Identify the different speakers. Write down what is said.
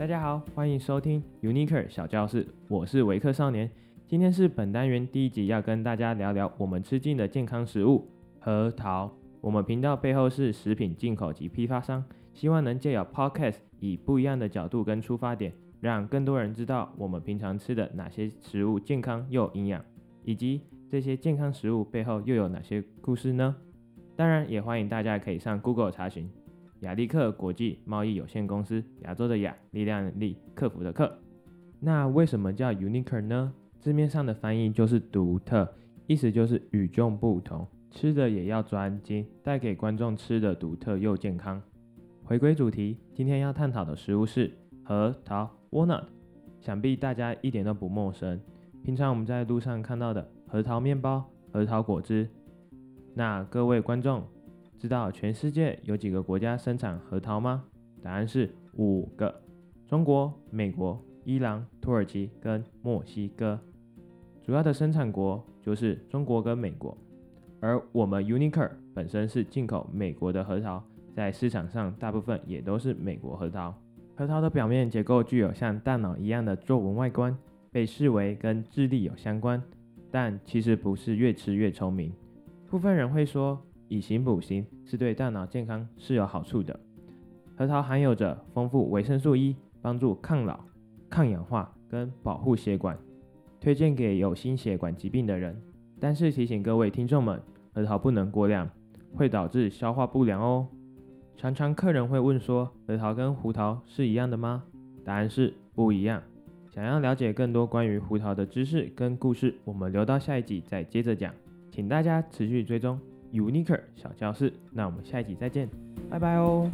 Speaker 1: 大家好，欢迎收听 Uniker 小教室，我是维克少年。今天是本单元第一集，要跟大家聊聊我们吃进的健康食物——核桃。我们频道背后是食品进口及批发商，希望能借由 Podcast 以不一样的角度跟出发点，让更多人知道我们平常吃的哪些食物健康又营养，以及这些健康食物背后又有哪些故事呢？当然，也欢迎大家可以上 Google 查询雅力克国际贸易有限公司亚洲的亚力量的力克服的克。那为什么叫 Unique 呢？字面上的翻译就是独特，意思就是与众不同。吃的也要专精，带给观众吃的独特又健康。回归主题，今天要探讨的食物是核桃 （walnut）。想必大家一点都不陌生，平常我们在路上看到的核桃面包、核桃果汁。那各位观众知道全世界有几个国家生产核桃吗？答案是五个：中国、美国、伊朗、土耳其跟墨西哥。主要的生产国就是中国跟美国。而我们 Unique 本身是进口美国的核桃，在市场上大部分也都是美国核桃。核桃的表面结构具有像大脑一样的皱纹外观，被视为跟智力有相关，但其实不是越吃越聪明。部分人会说以形补形是对大脑健康是有好处的。核桃含有着丰富维生素 E，帮助抗老、抗氧化跟保护血管，推荐给有心血管疾病的人。但是提醒各位听众们，核桃不能过量，会导致消化不良哦。常常客人会问说，核桃跟胡桃是一样的吗？答案是不一样。想要了解更多关于胡桃的知识跟故事，我们留到下一集再接着讲。请大家持续追踪 Unique 小教室，那我们下一集再见，拜拜哦。